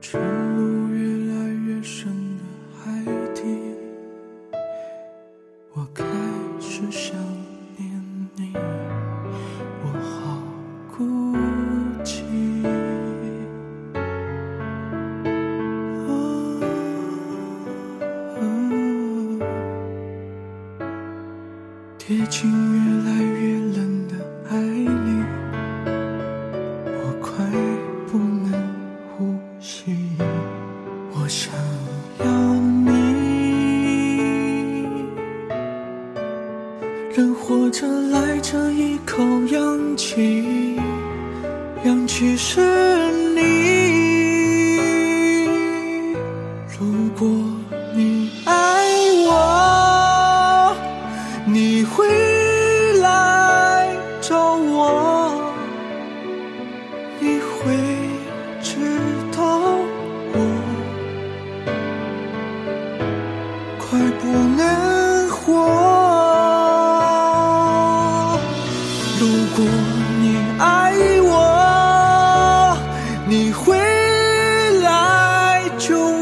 沉入越来越深的海底，我开始想念你，我好孤寂。跌进越来越冷的爱里。人活着来这一口氧气，氧气是你。如果你爱我，你会来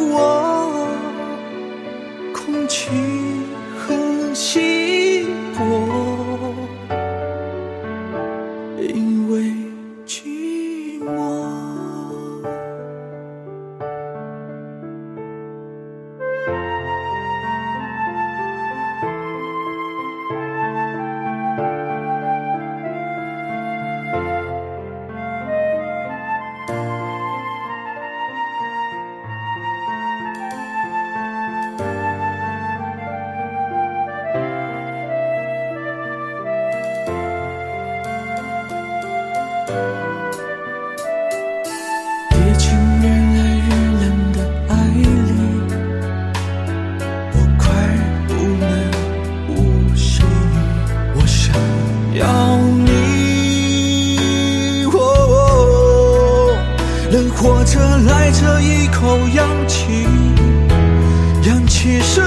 活着来这一口氧气，氧气是